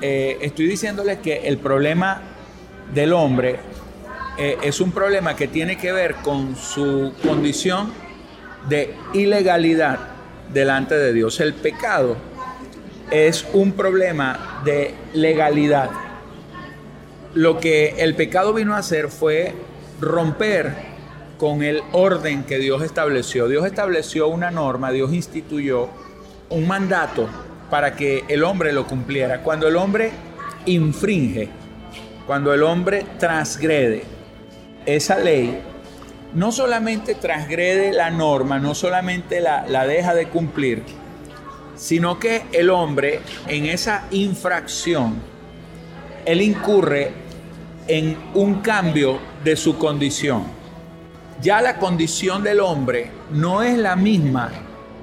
eh, estoy diciéndoles que el problema del hombre eh, es un problema que tiene que ver con su condición de ilegalidad delante de Dios. El pecado es un problema de legalidad. Lo que el pecado vino a hacer fue romper con el orden que Dios estableció. Dios estableció una norma, Dios instituyó un mandato para que el hombre lo cumpliera. Cuando el hombre infringe, cuando el hombre transgrede esa ley, no solamente transgrede la norma, no solamente la, la deja de cumplir, sino que el hombre en esa infracción, él incurre en un cambio de su condición. Ya la condición del hombre no es la misma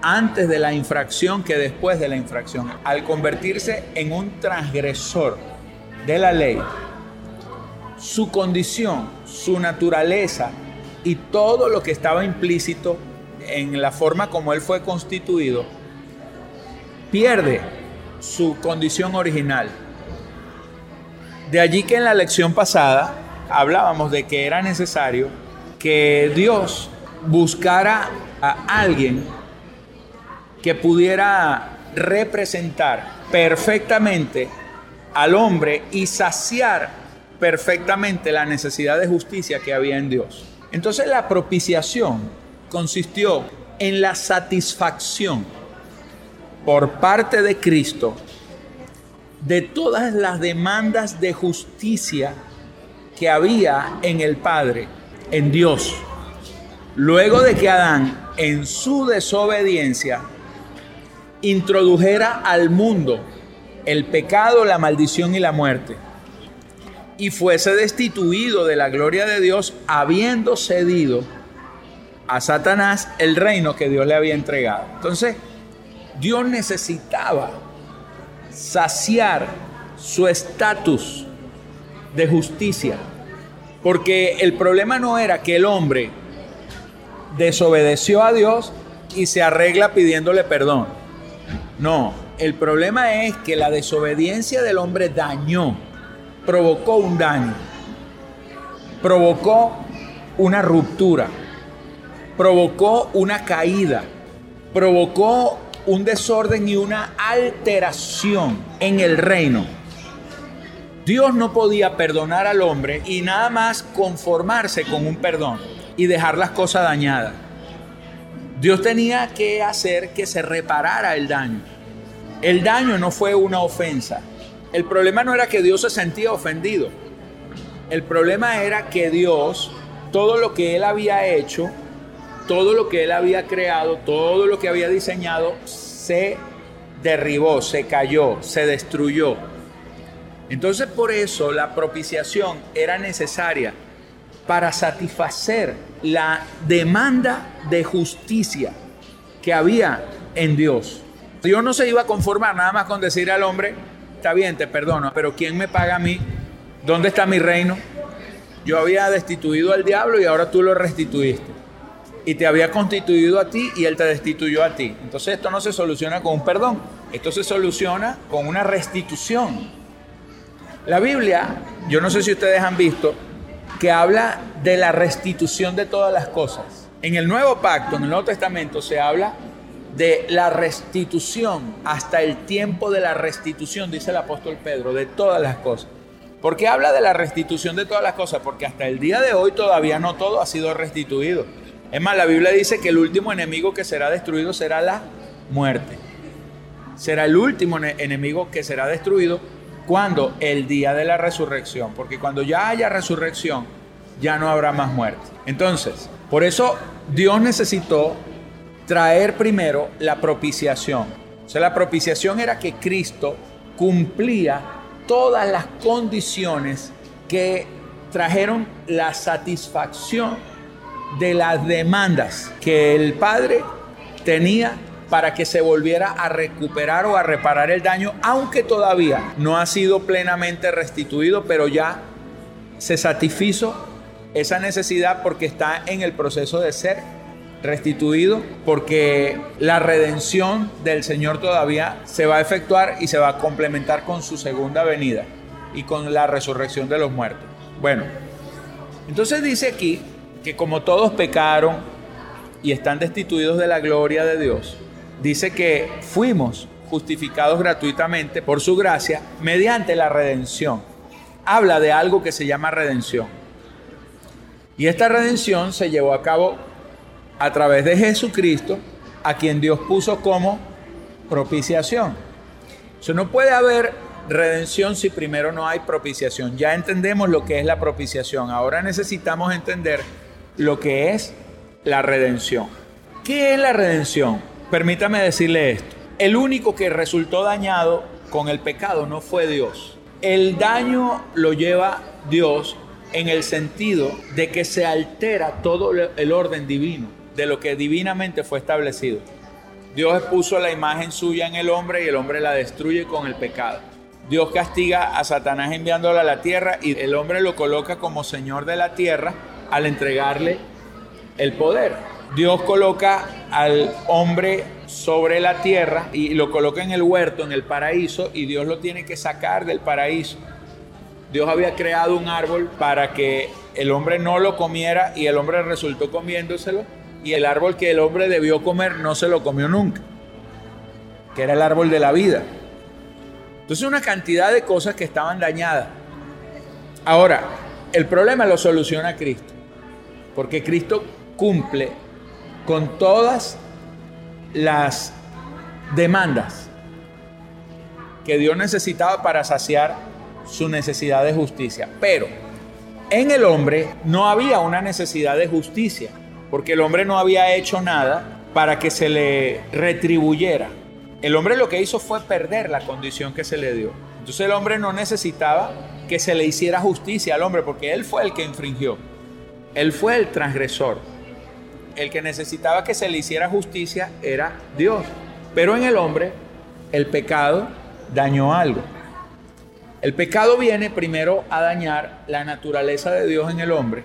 antes de la infracción que después de la infracción. Al convertirse en un transgresor de la ley, su condición, su naturaleza y todo lo que estaba implícito en la forma como él fue constituido, pierde su condición original. De allí que en la lección pasada hablábamos de que era necesario que Dios buscara a alguien que pudiera representar perfectamente al hombre y saciar perfectamente la necesidad de justicia que había en Dios. Entonces la propiciación consistió en la satisfacción por parte de Cristo de todas las demandas de justicia que había en el Padre, en Dios. Luego de que Adán, en su desobediencia, introdujera al mundo el pecado, la maldición y la muerte, y fuese destituido de la gloria de Dios, habiendo cedido a Satanás el reino que Dios le había entregado. Entonces, Dios necesitaba saciar su estatus de justicia, porque el problema no era que el hombre desobedeció a Dios y se arregla pidiéndole perdón. No, el problema es que la desobediencia del hombre dañó, provocó un daño, provocó una ruptura, provocó una caída, provocó un desorden y una alteración en el reino. Dios no podía perdonar al hombre y nada más conformarse con un perdón y dejar las cosas dañadas. Dios tenía que hacer que se reparara el daño. El daño no fue una ofensa. El problema no era que Dios se sentía ofendido. El problema era que Dios, todo lo que Él había hecho, todo lo que él había creado, todo lo que había diseñado, se derribó, se cayó, se destruyó. Entonces por eso la propiciación era necesaria para satisfacer la demanda de justicia que había en Dios. Dios no se iba a conformar nada más con decir al hombre, está bien, te perdono, pero ¿quién me paga a mí? ¿Dónde está mi reino? Yo había destituido al diablo y ahora tú lo restituiste y te había constituido a ti y él te destituyó a ti. Entonces esto no se soluciona con un perdón, esto se soluciona con una restitución. La Biblia, yo no sé si ustedes han visto, que habla de la restitución de todas las cosas. En el Nuevo Pacto, en el Nuevo Testamento, se habla de la restitución hasta el tiempo de la restitución, dice el apóstol Pedro, de todas las cosas. ¿Por qué habla de la restitución de todas las cosas? Porque hasta el día de hoy todavía no todo ha sido restituido. Es más, la Biblia dice que el último enemigo que será destruido será la muerte. Será el último enemigo que será destruido cuando el día de la resurrección, porque cuando ya haya resurrección, ya no habrá más muerte. Entonces, por eso Dios necesitó traer primero la propiciación. O sea, la propiciación era que Cristo cumplía todas las condiciones que trajeron la satisfacción de las demandas que el Padre tenía para que se volviera a recuperar o a reparar el daño, aunque todavía no ha sido plenamente restituido, pero ya se satisfizo esa necesidad porque está en el proceso de ser restituido, porque la redención del Señor todavía se va a efectuar y se va a complementar con su segunda venida y con la resurrección de los muertos. Bueno, entonces dice aquí que como todos pecaron y están destituidos de la gloria de Dios, dice que fuimos justificados gratuitamente por su gracia mediante la redención. Habla de algo que se llama redención. Y esta redención se llevó a cabo a través de Jesucristo, a quien Dios puso como propiciación. Eso no puede haber redención si primero no hay propiciación. Ya entendemos lo que es la propiciación. Ahora necesitamos entender lo que es la redención. ¿Qué es la redención? Permítame decirle esto. El único que resultó dañado con el pecado no fue Dios. El daño lo lleva Dios en el sentido de que se altera todo el orden divino, de lo que divinamente fue establecido. Dios puso la imagen suya en el hombre y el hombre la destruye con el pecado. Dios castiga a Satanás enviándolo a la tierra y el hombre lo coloca como señor de la tierra al entregarle el poder. Dios coloca al hombre sobre la tierra y lo coloca en el huerto, en el paraíso, y Dios lo tiene que sacar del paraíso. Dios había creado un árbol para que el hombre no lo comiera y el hombre resultó comiéndoselo y el árbol que el hombre debió comer no se lo comió nunca, que era el árbol de la vida. Entonces una cantidad de cosas que estaban dañadas. Ahora, el problema lo soluciona Cristo, porque Cristo cumple con todas las demandas que Dios necesitaba para saciar su necesidad de justicia. Pero en el hombre no había una necesidad de justicia, porque el hombre no había hecho nada para que se le retribuyera. El hombre lo que hizo fue perder la condición que se le dio. Entonces el hombre no necesitaba que se le hiciera justicia al hombre, porque él fue el que infringió. Él fue el transgresor el que necesitaba que se le hiciera justicia era Dios. Pero en el hombre el pecado dañó algo. El pecado viene primero a dañar la naturaleza de Dios en el hombre,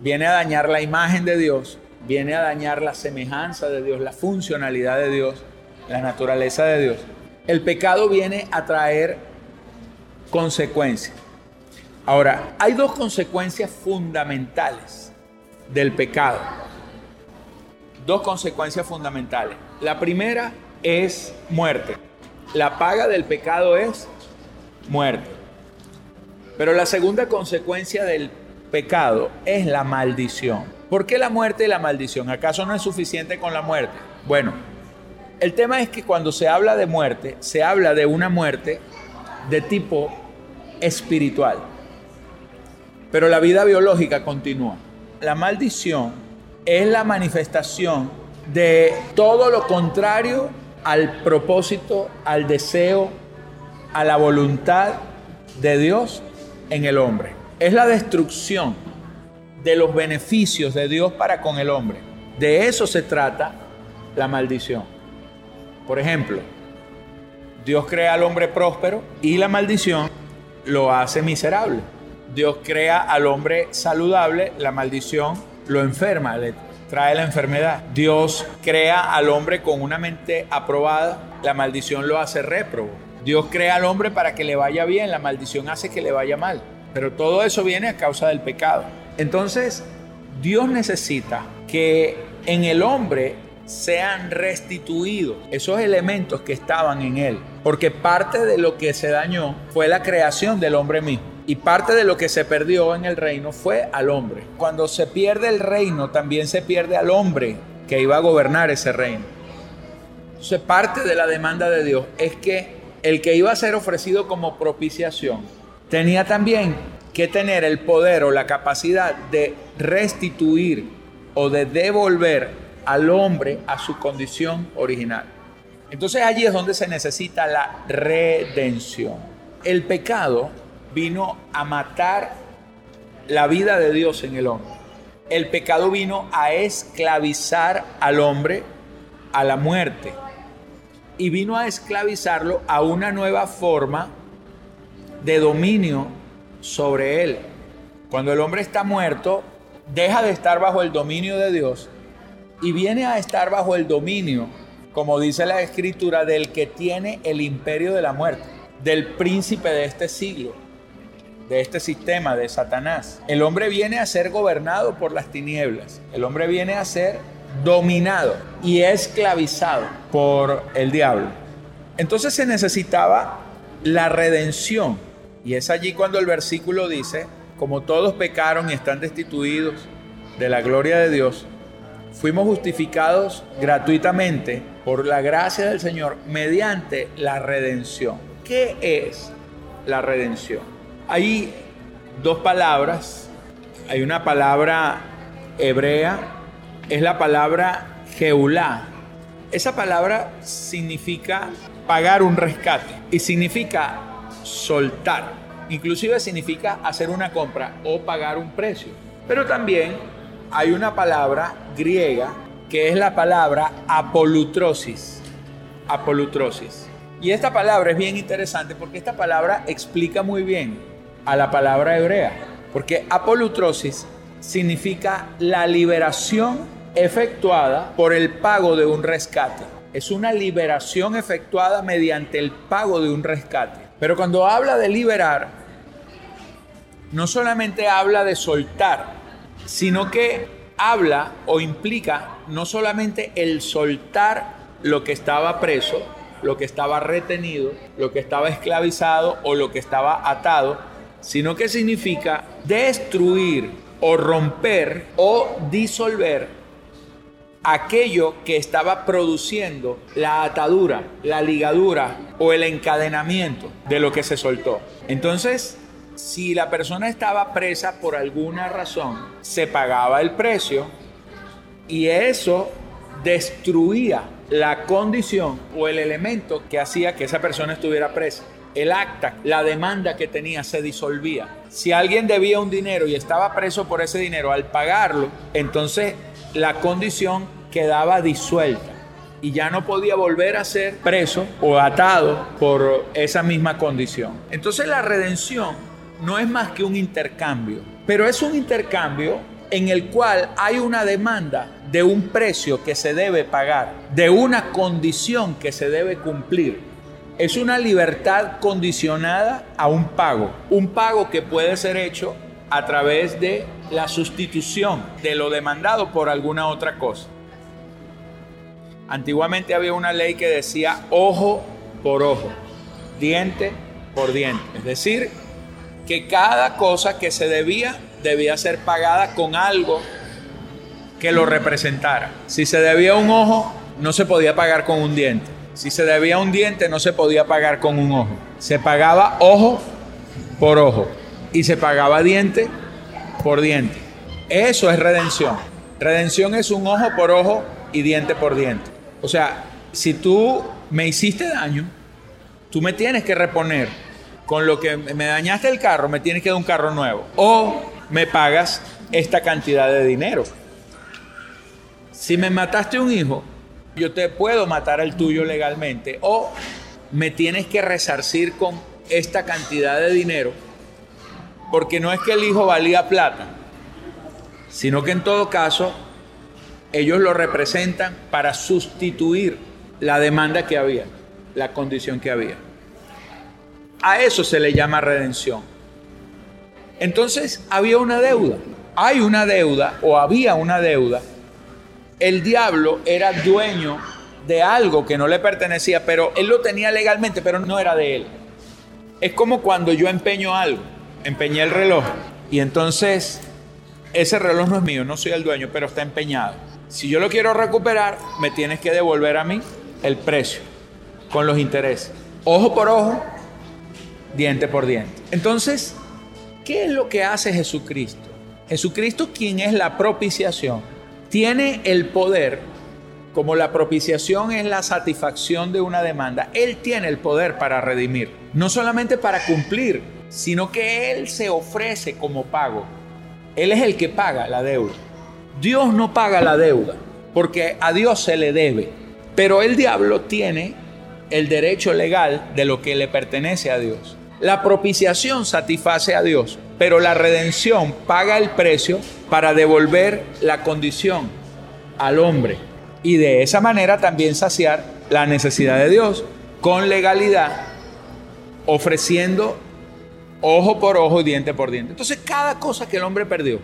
viene a dañar la imagen de Dios, viene a dañar la semejanza de Dios, la funcionalidad de Dios, la naturaleza de Dios. El pecado viene a traer consecuencias. Ahora, hay dos consecuencias fundamentales del pecado dos consecuencias fundamentales. La primera es muerte. La paga del pecado es muerte. Pero la segunda consecuencia del pecado es la maldición. ¿Por qué la muerte y la maldición? ¿Acaso no es suficiente con la muerte? Bueno, el tema es que cuando se habla de muerte, se habla de una muerte de tipo espiritual. Pero la vida biológica continúa. La maldición es la manifestación de todo lo contrario al propósito, al deseo, a la voluntad de Dios en el hombre. Es la destrucción de los beneficios de Dios para con el hombre. De eso se trata la maldición. Por ejemplo, Dios crea al hombre próspero y la maldición lo hace miserable. Dios crea al hombre saludable, la maldición lo enferma, le trae la enfermedad. Dios crea al hombre con una mente aprobada, la maldición lo hace réprobo. Dios crea al hombre para que le vaya bien, la maldición hace que le vaya mal. Pero todo eso viene a causa del pecado. Entonces, Dios necesita que en el hombre sean restituidos esos elementos que estaban en él. Porque parte de lo que se dañó fue la creación del hombre mismo. Y parte de lo que se perdió en el reino fue al hombre. Cuando se pierde el reino, también se pierde al hombre que iba a gobernar ese reino. Entonces, parte de la demanda de Dios es que el que iba a ser ofrecido como propiciación tenía también que tener el poder o la capacidad de restituir o de devolver al hombre a su condición original. Entonces allí es donde se necesita la redención. El pecado vino a matar la vida de Dios en el hombre. El pecado vino a esclavizar al hombre a la muerte y vino a esclavizarlo a una nueva forma de dominio sobre él. Cuando el hombre está muerto, deja de estar bajo el dominio de Dios y viene a estar bajo el dominio, como dice la escritura, del que tiene el imperio de la muerte, del príncipe de este siglo, de este sistema, de Satanás. El hombre viene a ser gobernado por las tinieblas, el hombre viene a ser dominado y esclavizado por el diablo. Entonces se necesitaba la redención. Y es allí cuando el versículo dice, como todos pecaron y están destituidos de la gloria de Dios, fuimos justificados gratuitamente por la gracia del Señor mediante la redención. ¿Qué es la redención? Hay dos palabras. Hay una palabra hebrea, es la palabra Geulá. Esa palabra significa pagar un rescate y significa soltar. Inclusive significa hacer una compra o pagar un precio. Pero también hay una palabra griega que es la palabra apolutrosis. Apolutrosis. Y esta palabra es bien interesante porque esta palabra explica muy bien a la palabra hebrea. Porque apolutrosis significa la liberación efectuada por el pago de un rescate. Es una liberación efectuada mediante el pago de un rescate. Pero cuando habla de liberar, no solamente habla de soltar, sino que habla o implica no solamente el soltar lo que estaba preso, lo que estaba retenido, lo que estaba esclavizado o lo que estaba atado, sino que significa destruir o romper o disolver aquello que estaba produciendo la atadura, la ligadura o el encadenamiento de lo que se soltó. Entonces, si la persona estaba presa por alguna razón, se pagaba el precio y eso destruía la condición o el elemento que hacía que esa persona estuviera presa el acta, la demanda que tenía se disolvía. Si alguien debía un dinero y estaba preso por ese dinero, al pagarlo, entonces la condición quedaba disuelta y ya no podía volver a ser preso o atado por esa misma condición. Entonces la redención no es más que un intercambio, pero es un intercambio en el cual hay una demanda de un precio que se debe pagar, de una condición que se debe cumplir es una libertad condicionada a un pago, un pago que puede ser hecho a través de la sustitución de lo demandado por alguna otra cosa. Antiguamente había una ley que decía ojo por ojo, diente por diente, es decir, que cada cosa que se debía debía ser pagada con algo que lo representara. Si se debía un ojo, no se podía pagar con un diente. Si se debía un diente, no se podía pagar con un ojo. Se pagaba ojo por ojo y se pagaba diente por diente. Eso es redención. Redención es un ojo por ojo y diente por diente. O sea, si tú me hiciste daño, tú me tienes que reponer. Con lo que me dañaste el carro, me tienes que dar un carro nuevo. O me pagas esta cantidad de dinero. Si me mataste un hijo, yo te puedo matar al tuyo legalmente o me tienes que resarcir con esta cantidad de dinero, porque no es que el hijo valía plata, sino que en todo caso ellos lo representan para sustituir la demanda que había, la condición que había. A eso se le llama redención. Entonces había una deuda, hay una deuda o había una deuda el diablo era dueño de algo que no le pertenecía, pero él lo tenía legalmente, pero no era de él. Es como cuando yo empeño algo, empeñé el reloj y entonces ese reloj no es mío, no soy el dueño, pero está empeñado. Si yo lo quiero recuperar, me tienes que devolver a mí el precio con los intereses. Ojo por ojo, diente por diente. Entonces, ¿qué es lo que hace Jesucristo? Jesucristo, quien es la propiciación, tiene el poder, como la propiciación es la satisfacción de una demanda, Él tiene el poder para redimir, no solamente para cumplir, sino que Él se ofrece como pago. Él es el que paga la deuda. Dios no paga la deuda, porque a Dios se le debe. Pero el diablo tiene el derecho legal de lo que le pertenece a Dios. La propiciación satisface a Dios, pero la redención paga el precio para devolver la condición al hombre y de esa manera también saciar la necesidad de Dios con legalidad, ofreciendo ojo por ojo y diente por diente. Entonces cada cosa que el hombre perdió,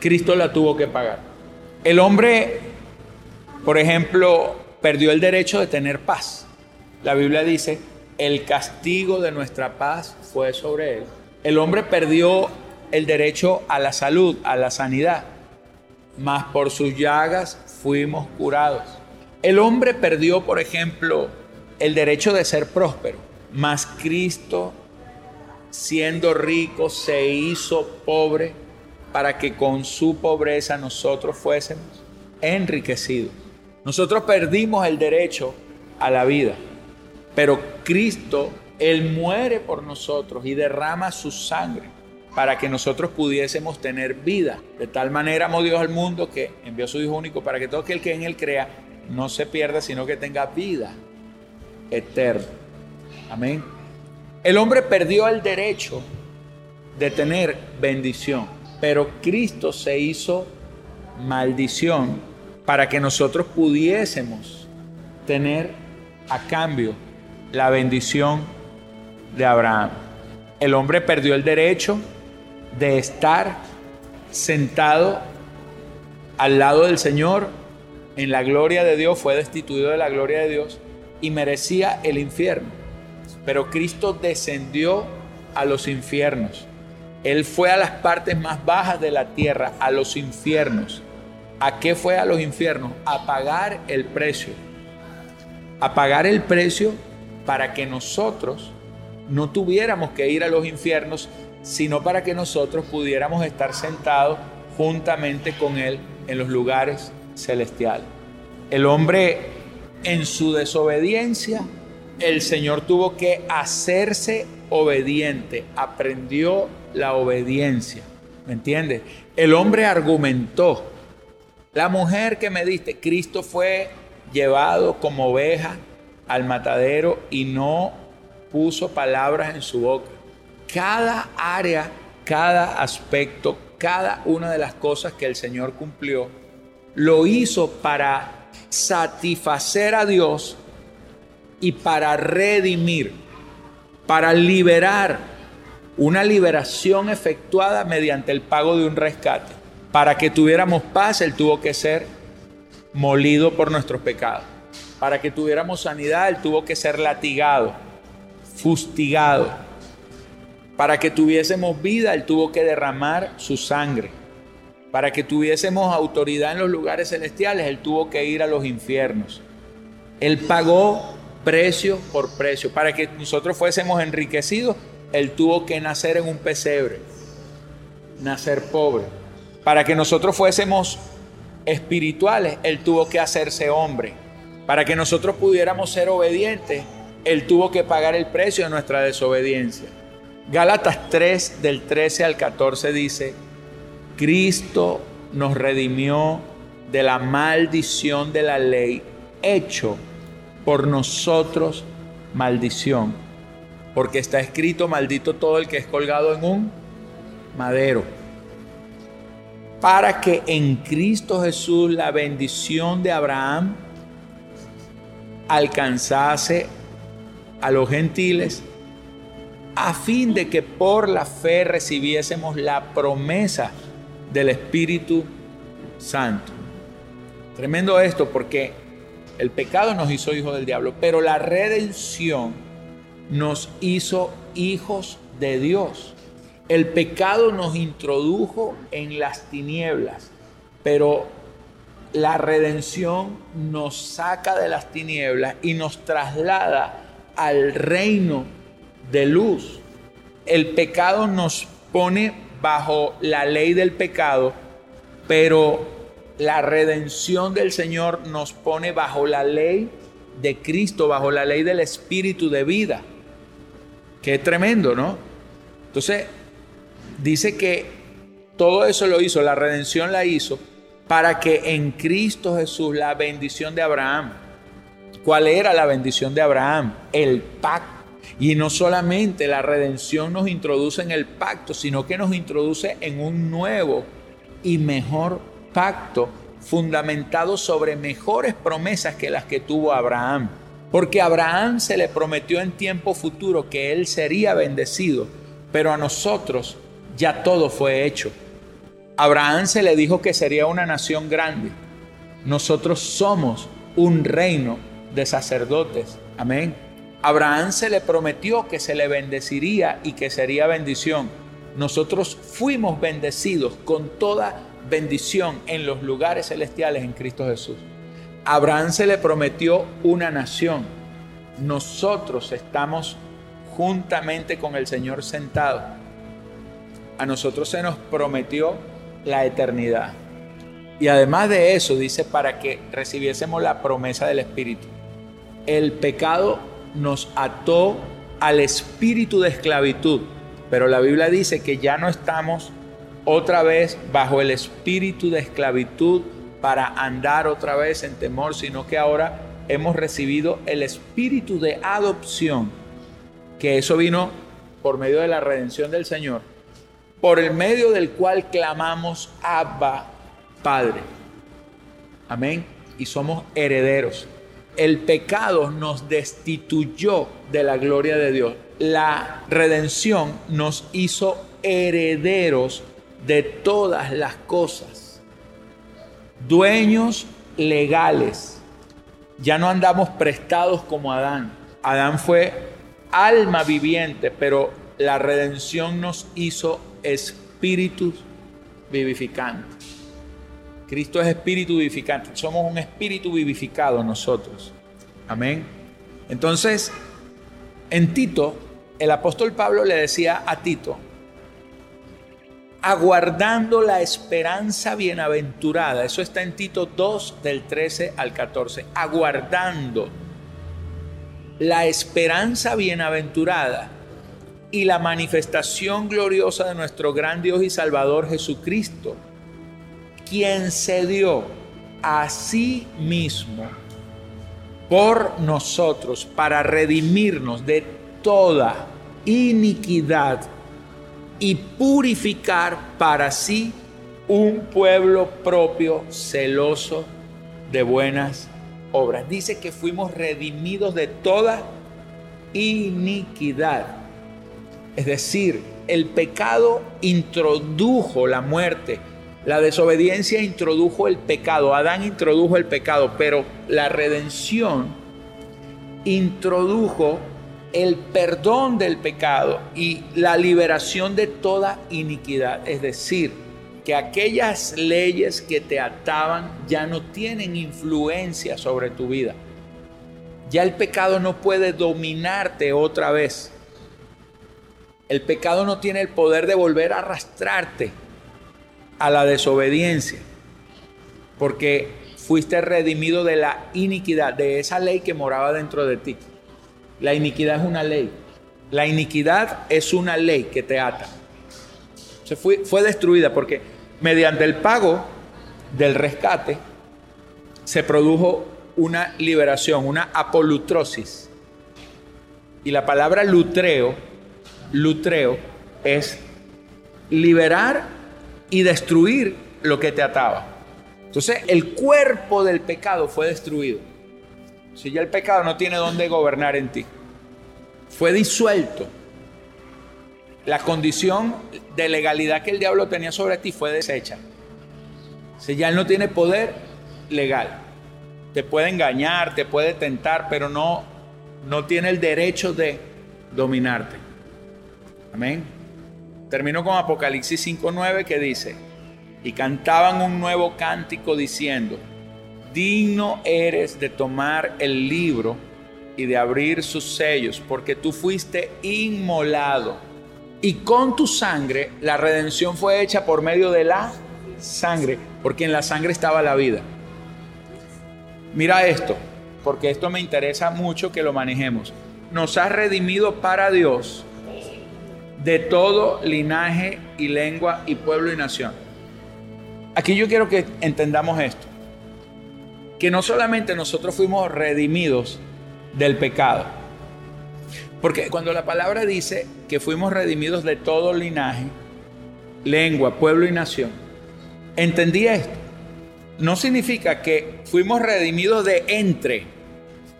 Cristo la tuvo que pagar. El hombre, por ejemplo, perdió el derecho de tener paz. La Biblia dice, el castigo de nuestra paz fue sobre él. El hombre perdió el derecho a la salud, a la sanidad, mas por sus llagas fuimos curados. El hombre perdió, por ejemplo, el derecho de ser próspero, mas Cristo, siendo rico, se hizo pobre para que con su pobreza nosotros fuésemos enriquecidos. Nosotros perdimos el derecho a la vida, pero Cristo, Él muere por nosotros y derrama su sangre para que nosotros pudiésemos tener vida. De tal manera amó Dios al mundo que envió a su Hijo único para que todo aquel que en Él crea no se pierda, sino que tenga vida eterna. Amén. El hombre perdió el derecho de tener bendición, pero Cristo se hizo maldición para que nosotros pudiésemos tener a cambio la bendición de Abraham. El hombre perdió el derecho de estar sentado al lado del Señor en la gloria de Dios, fue destituido de la gloria de Dios y merecía el infierno. Pero Cristo descendió a los infiernos. Él fue a las partes más bajas de la tierra, a los infiernos. ¿A qué fue a los infiernos? A pagar el precio. A pagar el precio para que nosotros no tuviéramos que ir a los infiernos, sino para que nosotros pudiéramos estar sentados juntamente con Él en los lugares celestiales. El hombre en su desobediencia, el Señor tuvo que hacerse obediente, aprendió la obediencia. ¿Me entiendes? El hombre argumentó. La mujer que me diste, Cristo fue llevado como oveja al matadero y no puso palabras en su boca cada área, cada aspecto, cada una de las cosas que el Señor cumplió, lo hizo para satisfacer a Dios y para redimir, para liberar una liberación efectuada mediante el pago de un rescate. Para que tuviéramos paz, Él tuvo que ser molido por nuestros pecados. Para que tuviéramos sanidad, Él tuvo que ser latigado, fustigado para que tuviésemos vida, Él tuvo que derramar su sangre. Para que tuviésemos autoridad en los lugares celestiales, Él tuvo que ir a los infiernos. Él pagó precio por precio. Para que nosotros fuésemos enriquecidos, Él tuvo que nacer en un pesebre, nacer pobre. Para que nosotros fuésemos espirituales, Él tuvo que hacerse hombre. Para que nosotros pudiéramos ser obedientes, Él tuvo que pagar el precio de nuestra desobediencia. Gálatas 3 del 13 al 14 dice, Cristo nos redimió de la maldición de la ley, hecho por nosotros maldición, porque está escrito, maldito todo el que es colgado en un madero, para que en Cristo Jesús la bendición de Abraham alcanzase a los gentiles a fin de que por la fe recibiésemos la promesa del Espíritu Santo. Tremendo esto porque el pecado nos hizo hijos del diablo, pero la redención nos hizo hijos de Dios. El pecado nos introdujo en las tinieblas, pero la redención nos saca de las tinieblas y nos traslada al reino de luz. El pecado nos pone bajo la ley del pecado, pero la redención del Señor nos pone bajo la ley de Cristo, bajo la ley del Espíritu de vida. Qué tremendo, ¿no? Entonces, dice que todo eso lo hizo, la redención la hizo para que en Cristo Jesús la bendición de Abraham, ¿cuál era la bendición de Abraham? El pacto. Y no solamente la redención nos introduce en el pacto, sino que nos introduce en un nuevo y mejor pacto fundamentado sobre mejores promesas que las que tuvo Abraham. Porque a Abraham se le prometió en tiempo futuro que él sería bendecido, pero a nosotros ya todo fue hecho. Abraham se le dijo que sería una nación grande. Nosotros somos un reino de sacerdotes. Amén. Abraham se le prometió que se le bendeciría y que sería bendición. Nosotros fuimos bendecidos con toda bendición en los lugares celestiales en Cristo Jesús. Abraham se le prometió una nación. Nosotros estamos juntamente con el Señor sentado. A nosotros se nos prometió la eternidad. Y además de eso, dice, para que recibiésemos la promesa del Espíritu. El pecado nos ató al espíritu de esclavitud, pero la Biblia dice que ya no estamos otra vez bajo el espíritu de esclavitud para andar otra vez en temor, sino que ahora hemos recibido el espíritu de adopción, que eso vino por medio de la redención del Señor, por el medio del cual clamamos Abba, Padre. Amén. Y somos herederos. El pecado nos destituyó de la gloria de Dios. La redención nos hizo herederos de todas las cosas. Dueños legales. Ya no andamos prestados como Adán. Adán fue alma viviente, pero la redención nos hizo espíritus vivificantes. Cristo es espíritu vivificante. Somos un espíritu vivificado nosotros. Amén. Entonces, en Tito, el apóstol Pablo le decía a Tito, aguardando la esperanza bienaventurada. Eso está en Tito 2 del 13 al 14. Aguardando la esperanza bienaventurada y la manifestación gloriosa de nuestro gran Dios y Salvador Jesucristo, quien se dio a sí mismo por nosotros para redimirnos de toda iniquidad y purificar para sí un pueblo propio celoso de buenas obras. Dice que fuimos redimidos de toda iniquidad. Es decir, el pecado introdujo la muerte, la desobediencia introdujo el pecado, Adán introdujo el pecado, pero la redención introdujo el perdón del pecado y la liberación de toda iniquidad. Es decir, que aquellas leyes que te ataban ya no tienen influencia sobre tu vida. Ya el pecado no puede dominarte otra vez. El pecado no tiene el poder de volver a arrastrarte a la desobediencia, porque fuiste redimido de la iniquidad, de esa ley que moraba dentro de ti. La iniquidad es una ley. La iniquidad es una ley que te ata. Se fue, fue destruida porque mediante el pago del rescate se produjo una liberación, una apolutrosis. Y la palabra lutreo, lutreo es liberar y destruir lo que te ataba. Entonces el cuerpo del pecado fue destruido. Si ya el pecado no tiene dónde gobernar en ti. Fue disuelto. La condición de legalidad que el diablo tenía sobre ti fue deshecha. Si ya él no tiene poder legal. Te puede engañar, te puede tentar, pero no, no tiene el derecho de dominarte. Amén. Termino con Apocalipsis 5.9 que dice, y cantaban un nuevo cántico diciendo, digno eres de tomar el libro y de abrir sus sellos, porque tú fuiste inmolado. Y con tu sangre la redención fue hecha por medio de la sangre, porque en la sangre estaba la vida. Mira esto, porque esto me interesa mucho que lo manejemos. Nos has redimido para Dios de todo linaje y lengua y pueblo y nación. Aquí yo quiero que entendamos esto, que no solamente nosotros fuimos redimidos del pecado, porque cuando la palabra dice que fuimos redimidos de todo linaje, lengua, pueblo y nación, entendí esto. No significa que fuimos redimidos de entre,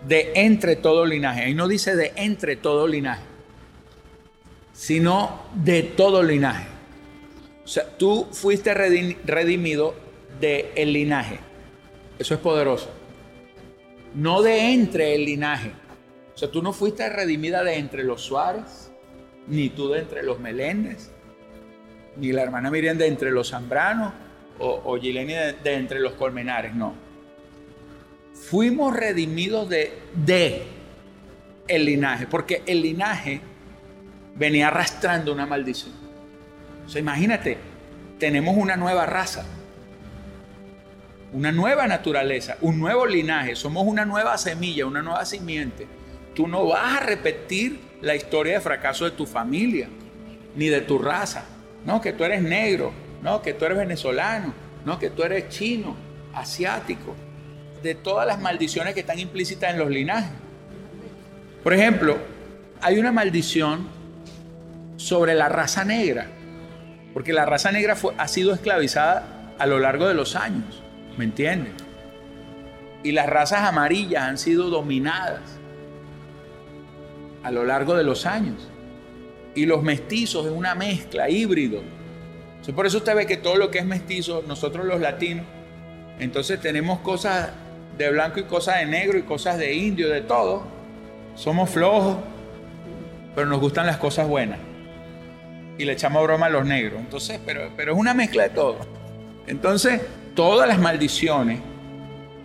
de entre todo linaje. Ahí no dice de entre todo linaje, sino de todo linaje. O sea, tú fuiste redimido del el linaje. Eso es poderoso. No de entre el linaje. O sea, tú no fuiste redimida de entre los Suárez, ni tú de entre los Meléndez, ni la hermana Miriam de entre los Zambranos, o, o Gileni de, entre los Colmenares, no. Fuimos redimidos de, de el linaje, porque el linaje venía arrastrando una maldición. O sea, imagínate, tenemos una nueva raza, una nueva naturaleza, un nuevo linaje, somos una nueva semilla, una nueva simiente. Tú no vas a repetir la historia de fracaso de tu familia, ni de tu raza. No, que tú eres negro, no, que tú eres venezolano, no, que tú eres chino, asiático, de todas las maldiciones que están implícitas en los linajes. Por ejemplo, hay una maldición sobre la raza negra, porque la raza negra ha sido esclavizada a lo largo de los años, ¿me entiendes? Y las razas amarillas han sido dominadas a lo largo de los años. Y los mestizos es una mezcla, híbrido. por eso usted ve que todo lo que es mestizo, nosotros los latinos, entonces tenemos cosas de blanco y cosas de negro y cosas de indio, de todo. Somos flojos, pero nos gustan las cosas buenas y le echamos broma a los negros. Entonces, pero, pero es una mezcla de todo. Entonces, todas las maldiciones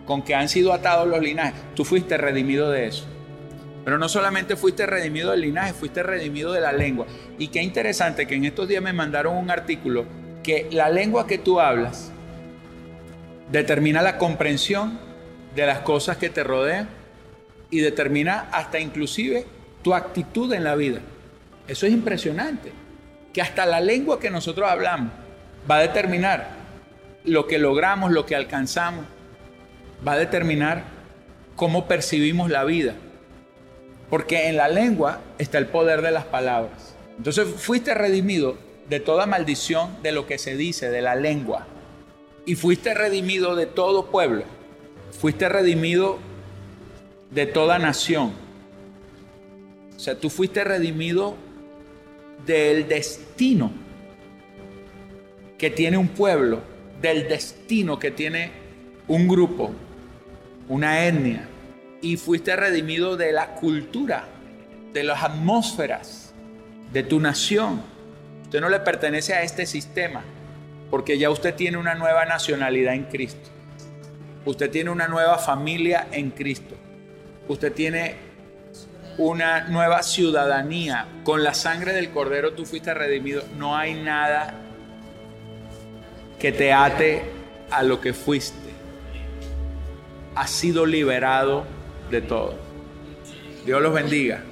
con que han sido atados los linajes, tú fuiste redimido de eso. Pero no solamente fuiste redimido del linaje, fuiste redimido de la lengua. Y qué interesante que en estos días me mandaron un artículo que la lengua que tú hablas determina la comprensión de las cosas que te rodean y determina hasta inclusive tu actitud en la vida. Eso es impresionante que hasta la lengua que nosotros hablamos va a determinar lo que logramos, lo que alcanzamos, va a determinar cómo percibimos la vida. Porque en la lengua está el poder de las palabras. Entonces fuiste redimido de toda maldición de lo que se dice, de la lengua. Y fuiste redimido de todo pueblo. Fuiste redimido de toda nación. O sea, tú fuiste redimido del destino que tiene un pueblo, del destino que tiene un grupo, una etnia, y fuiste redimido de la cultura, de las atmósferas, de tu nación. Usted no le pertenece a este sistema, porque ya usted tiene una nueva nacionalidad en Cristo. Usted tiene una nueva familia en Cristo. Usted tiene una nueva ciudadanía. Con la sangre del cordero tú fuiste redimido. No hay nada que te ate a lo que fuiste. Has sido liberado de todo. Dios los bendiga.